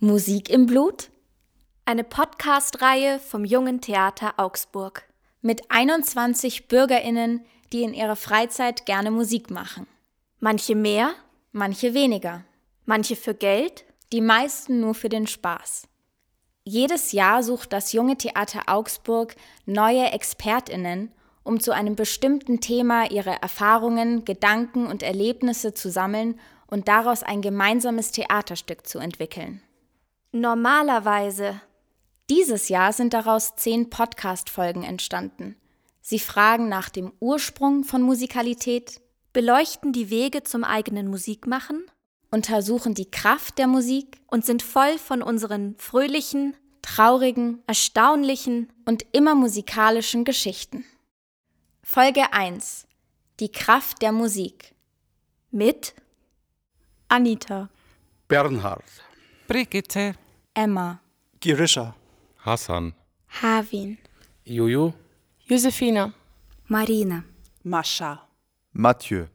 Musik im Blut? Eine Podcast-Reihe vom Jungen Theater Augsburg. Mit 21 BürgerInnen, die in ihrer Freizeit gerne Musik machen. Manche mehr, manche weniger. Manche für Geld, die meisten nur für den Spaß. Jedes Jahr sucht das Junge Theater Augsburg neue ExpertInnen, um zu einem bestimmten Thema ihre Erfahrungen, Gedanken und Erlebnisse zu sammeln und daraus ein gemeinsames Theaterstück zu entwickeln. Normalerweise. Dieses Jahr sind daraus zehn Podcast-Folgen entstanden. Sie fragen nach dem Ursprung von Musikalität, beleuchten die Wege zum eigenen Musikmachen, untersuchen die Kraft der Musik und sind voll von unseren fröhlichen, traurigen, erstaunlichen und immer musikalischen Geschichten. Folge 1 Die Kraft der Musik mit Anita, Bernhard, Brigitte, Emma, Girisha, Hassan, Havin, Juju, Josefina, Marina, Mascha, Mathieu,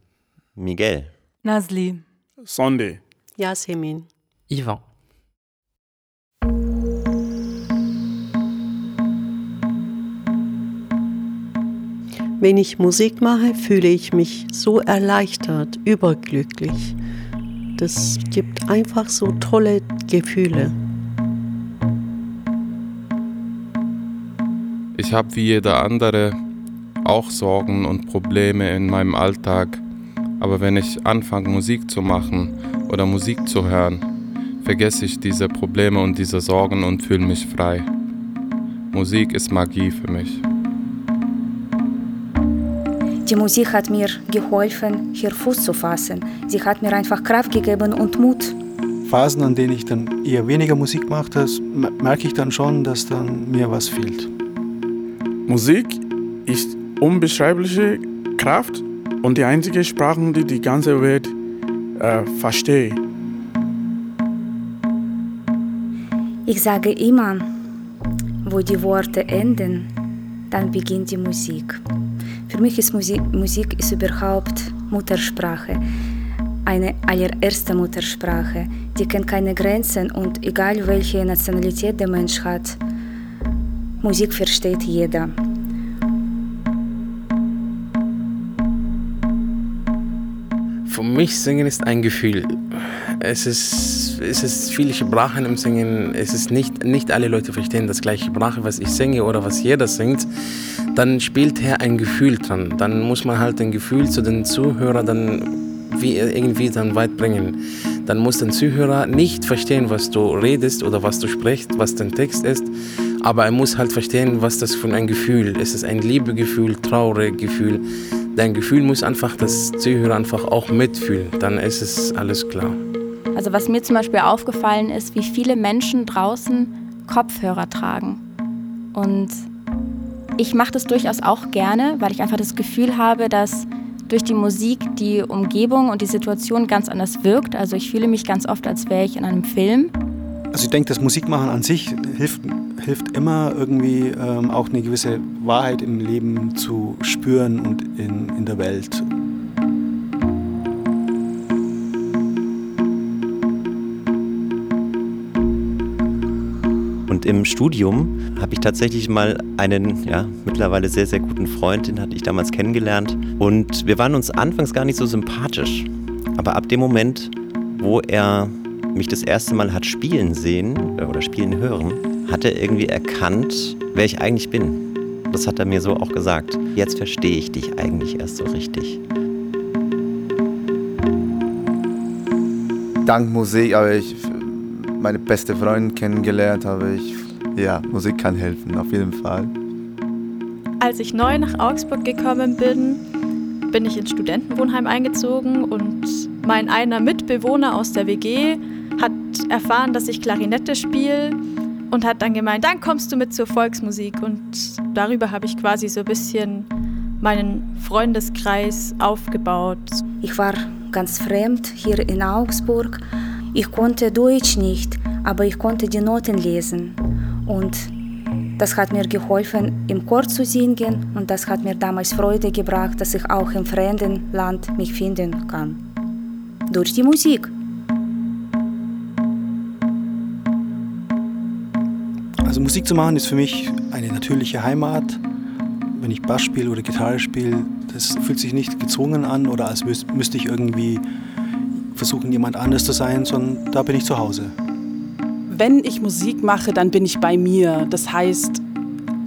Miguel, Nazli, Sunday, Yasemin, Ivan. Wenn ich Musik mache, fühle ich mich so erleichtert, überglücklich. Das gibt einfach so tolle Gefühle. Ich habe wie jeder andere auch Sorgen und Probleme in meinem Alltag, aber wenn ich anfange Musik zu machen oder Musik zu hören, vergesse ich diese Probleme und diese Sorgen und fühle mich frei. Musik ist Magie für mich. Die Musik hat mir geholfen, hier Fuß zu fassen. Sie hat mir einfach Kraft gegeben und Mut. Phasen, an denen ich dann eher weniger Musik mache, merke ich dann schon, dass dann mir was fehlt. Musik ist unbeschreibliche Kraft und die einzige Sprache, die die ganze Welt äh, versteht. Ich sage immer, wo die Worte enden, dann beginnt die Musik. Für mich ist Musik, Musik ist überhaupt Muttersprache, eine allererste Muttersprache. Die kennt keine Grenzen und egal welche Nationalität der Mensch hat, Musik versteht jeder. Mich Singen ist ein Gefühl. Es ist, es ist viele Sprachen im Singen. Es ist nicht, nicht alle Leute verstehen das gleiche Sprache, was ich singe oder was jeder singt. Dann spielt hier ein Gefühl dran. Dann muss man halt ein Gefühl zu den Zuhörern dann wie irgendwie dann weit bringen. Dann muss der Zuhörer nicht verstehen, was du redest oder was du sprichst, was dein Text ist, aber er muss halt verstehen, was das für ein Gefühl ist. Es ist ein Liebegefühl, trauriges Gefühl. Dein Gefühl muss einfach das Zuhörer einfach auch mitfühlen. Dann ist es alles klar. Also was mir zum Beispiel aufgefallen ist, wie viele Menschen draußen Kopfhörer tragen. Und ich mache das durchaus auch gerne, weil ich einfach das Gefühl habe, dass durch die Musik die Umgebung und die Situation ganz anders wirkt. Also ich fühle mich ganz oft, als wäre ich in einem Film. Also ich denke, das Musikmachen an sich hilft, hilft immer irgendwie ähm, auch eine gewisse Wahrheit im Leben zu spüren und in, in der Welt. Und im Studium habe ich tatsächlich mal einen, ja, mittlerweile sehr, sehr guten Freund, den hatte ich damals kennengelernt. Und wir waren uns anfangs gar nicht so sympathisch. Aber ab dem Moment, wo er mich das erste Mal hat spielen sehen äh, oder spielen hören, hat er irgendwie erkannt, wer ich eigentlich bin. Das hat er mir so auch gesagt. Jetzt verstehe ich dich eigentlich erst so richtig. Dank Musik habe ich meine beste Freundin kennengelernt, habe ich, ja, Musik kann helfen, auf jeden Fall. Als ich neu nach Augsburg gekommen bin, bin ich ins Studentenwohnheim eingezogen und mein einer Mitbewohner aus der WG hat erfahren, dass ich Klarinette spiele und hat dann gemeint, dann kommst du mit zur Volksmusik. Und darüber habe ich quasi so ein bisschen meinen Freundeskreis aufgebaut. Ich war ganz fremd hier in Augsburg. Ich konnte Deutsch nicht, aber ich konnte die Noten lesen. Und das hat mir geholfen, im Chor zu singen und das hat mir damals Freude gebracht, dass ich auch im fremden Land mich finden kann. Durch die Musik. Musik zu machen ist für mich eine natürliche Heimat. Wenn ich Bass spiele oder Gitarre spiele, das fühlt sich nicht gezwungen an oder als müsste ich irgendwie versuchen, jemand anders zu sein, sondern da bin ich zu Hause. Wenn ich Musik mache, dann bin ich bei mir. Das heißt,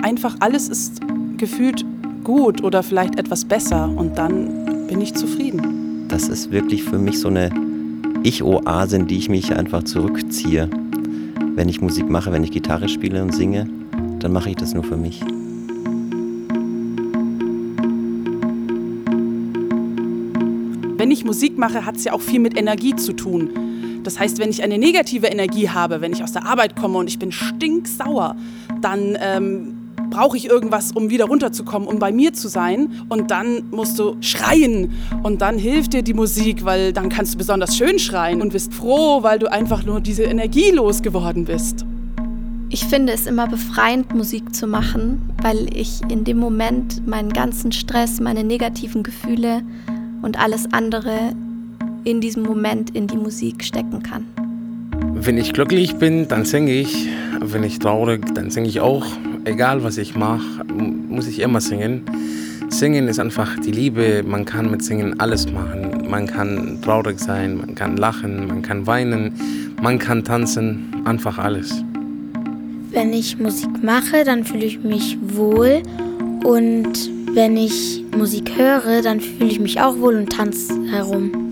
einfach alles ist gefühlt gut oder vielleicht etwas besser und dann bin ich zufrieden. Das ist wirklich für mich so eine Ich-Oase, in die ich mich einfach zurückziehe. Wenn ich Musik mache, wenn ich Gitarre spiele und singe, dann mache ich das nur für mich. Wenn ich Musik mache, hat es ja auch viel mit Energie zu tun. Das heißt, wenn ich eine negative Energie habe, wenn ich aus der Arbeit komme und ich bin stinksauer, dann ähm, brauche ich irgendwas, um wieder runterzukommen, um bei mir zu sein. Und dann musst du schreien. Und dann hilft dir die Musik, weil dann kannst du besonders schön schreien und bist froh, weil du einfach nur diese Energie losgeworden bist. Ich finde es immer befreiend, Musik zu machen, weil ich in dem Moment meinen ganzen Stress, meine negativen Gefühle und alles andere in diesem Moment in die Musik stecken kann. Wenn ich glücklich bin, dann singe ich. Wenn ich traurig, dann singe ich auch. Egal was ich mache, muss ich immer singen. Singen ist einfach die Liebe. Man kann mit Singen alles machen. Man kann traurig sein, man kann lachen, man kann weinen, man kann tanzen. Einfach alles. Wenn ich Musik mache, dann fühle ich mich wohl. Und wenn ich Musik höre, dann fühle ich mich auch wohl und tanze herum.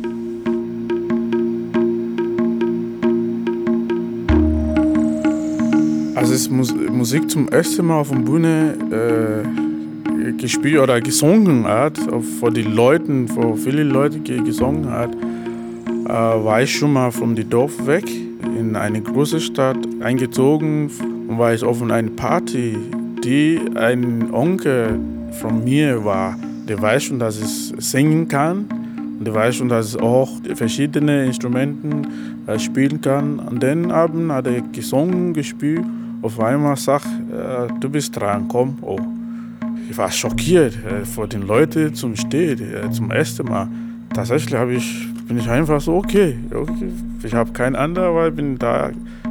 Als ich Musik zum ersten Mal auf der Bühne äh, gespielt oder gesungen hat, vor den Leuten, vor vielen Leuten gesungen hat, äh, war ich schon mal von dem Dorf weg in eine große Stadt eingezogen und war ich auf einer Party, die ein Onkel von mir war. Der weiß schon, dass ich singen kann und der weiß schon, dass ich auch verschiedene Instrumente äh, spielen kann. An den Abend hat er gesungen, gespielt auf einmal sagt, äh, du bist dran, komm. Oh. Ich war schockiert äh, vor den Leuten zum Stehen, äh, zum ersten Mal. Tatsächlich ich, bin ich einfach so, okay, okay. ich habe keinen anderen, weil ich bin da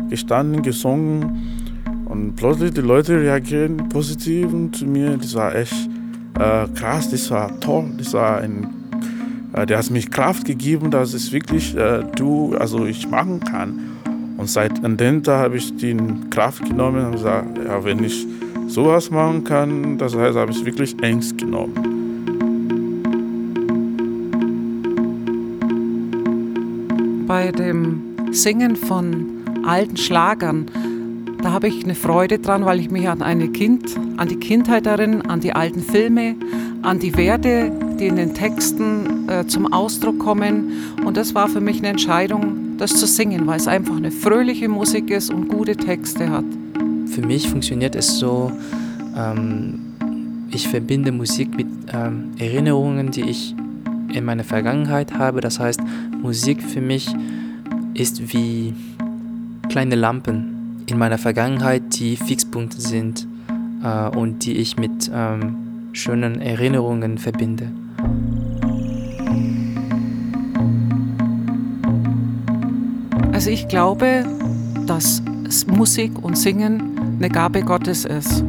gestanden, gesungen und plötzlich die Leute reagieren positiv zu mir. Das war echt äh, krass, das war toll, das war ein, äh, der hat mich Kraft gegeben, dass es wirklich äh, du, also ich machen kann. Und seit an dem Tag habe ich die Kraft genommen und gesagt, ja, wenn ich sowas machen kann, das heißt, habe ich wirklich ernst genommen. Bei dem Singen von alten Schlagern, da habe ich eine Freude dran, weil ich mich an eine Kind, an die Kindheit erinnere, an die alten Filme, an die Werte, die in den Texten äh, zum Ausdruck kommen. Und das war für mich eine Entscheidung, das zu singen, weil es einfach eine fröhliche Musik ist und gute Texte hat. Für mich funktioniert es so, ähm, ich verbinde Musik mit ähm, Erinnerungen, die ich in meiner Vergangenheit habe. Das heißt, Musik für mich ist wie kleine Lampen in meiner Vergangenheit, die Fixpunkte sind äh, und die ich mit ähm, schönen Erinnerungen verbinde. Also ich glaube, dass Musik und Singen eine Gabe Gottes ist.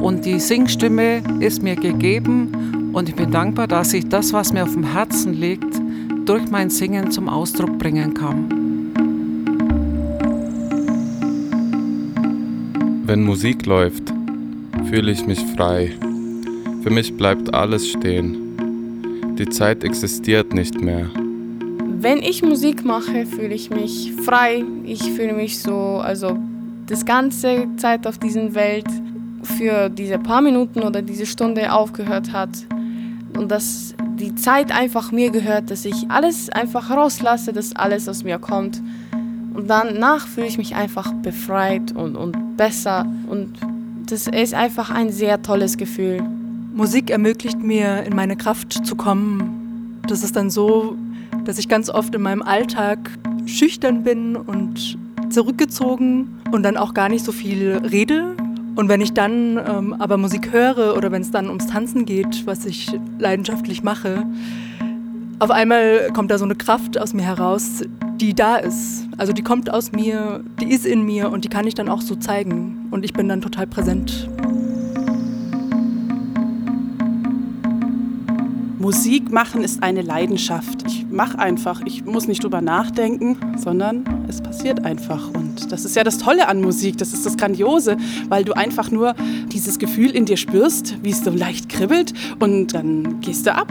Und die Singstimme ist mir gegeben und ich bin dankbar, dass ich das, was mir auf dem Herzen liegt, durch mein Singen zum Ausdruck bringen kann. Wenn Musik läuft, fühle ich mich frei. Für mich bleibt alles stehen. Die Zeit existiert nicht mehr. Wenn ich Musik mache, fühle ich mich frei. Ich fühle mich so, also das ganze Zeit auf dieser Welt für diese paar Minuten oder diese Stunde aufgehört hat und dass die Zeit einfach mir gehört, dass ich alles einfach rauslasse, dass alles aus mir kommt. Und danach fühle ich mich einfach befreit und, und besser und das ist einfach ein sehr tolles Gefühl. Musik ermöglicht mir, in meine Kraft zu kommen. Das ist dann so, dass ich ganz oft in meinem Alltag schüchtern bin und zurückgezogen und dann auch gar nicht so viel rede. Und wenn ich dann ähm, aber Musik höre oder wenn es dann ums Tanzen geht, was ich leidenschaftlich mache, auf einmal kommt da so eine Kraft aus mir heraus, die da ist. Also die kommt aus mir, die ist in mir und die kann ich dann auch so zeigen. Und ich bin dann total präsent. Musik machen ist eine Leidenschaft. Ich mache einfach. Ich muss nicht drüber nachdenken, sondern es passiert einfach. Und das ist ja das Tolle an Musik. Das ist das Grandiose, weil du einfach nur dieses Gefühl in dir spürst, wie es so leicht kribbelt und dann gehst du ab.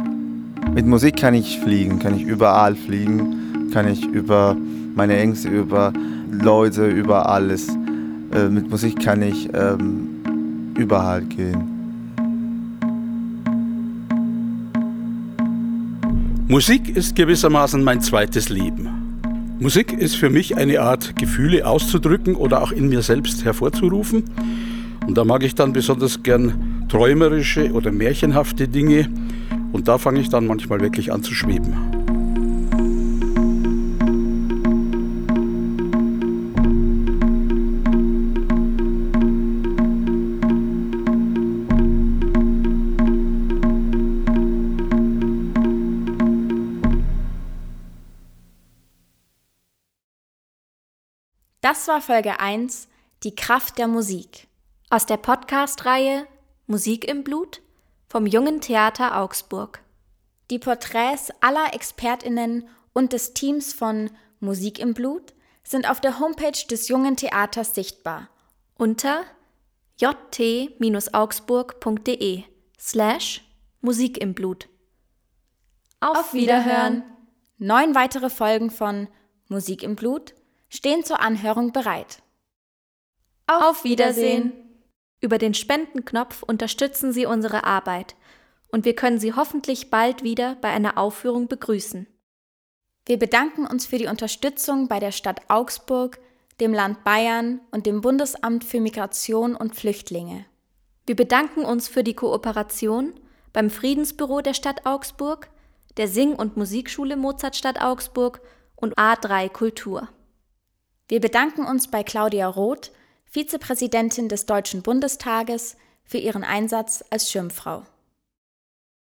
Mit Musik kann ich fliegen, kann ich überall fliegen, kann ich über meine Ängste, über Leute, über alles. Äh, mit Musik kann ich ähm, überall gehen. Musik ist gewissermaßen mein zweites Leben. Musik ist für mich eine Art, Gefühle auszudrücken oder auch in mir selbst hervorzurufen. Und da mag ich dann besonders gern träumerische oder märchenhafte Dinge. Und da fange ich dann manchmal wirklich an zu schweben. Das war Folge 1, die Kraft der Musik. Aus der Podcast-Reihe Musik im Blut vom Jungen Theater Augsburg. Die Porträts aller ExpertInnen und des Teams von Musik im Blut sind auf der Homepage des Jungen Theaters sichtbar unter jt-augsburg.de slash Musik im Blut. Auf Wiederhören! Neun weitere Folgen von Musik im Blut stehen zur Anhörung bereit. Auf Wiedersehen! Über den Spendenknopf unterstützen Sie unsere Arbeit und wir können Sie hoffentlich bald wieder bei einer Aufführung begrüßen. Wir bedanken uns für die Unterstützung bei der Stadt Augsburg, dem Land Bayern und dem Bundesamt für Migration und Flüchtlinge. Wir bedanken uns für die Kooperation beim Friedensbüro der Stadt Augsburg, der Sing- und Musikschule Mozartstadt Augsburg und A3 Kultur. Wir bedanken uns bei Claudia Roth, Vizepräsidentin des Deutschen Bundestages, für ihren Einsatz als Schirmfrau.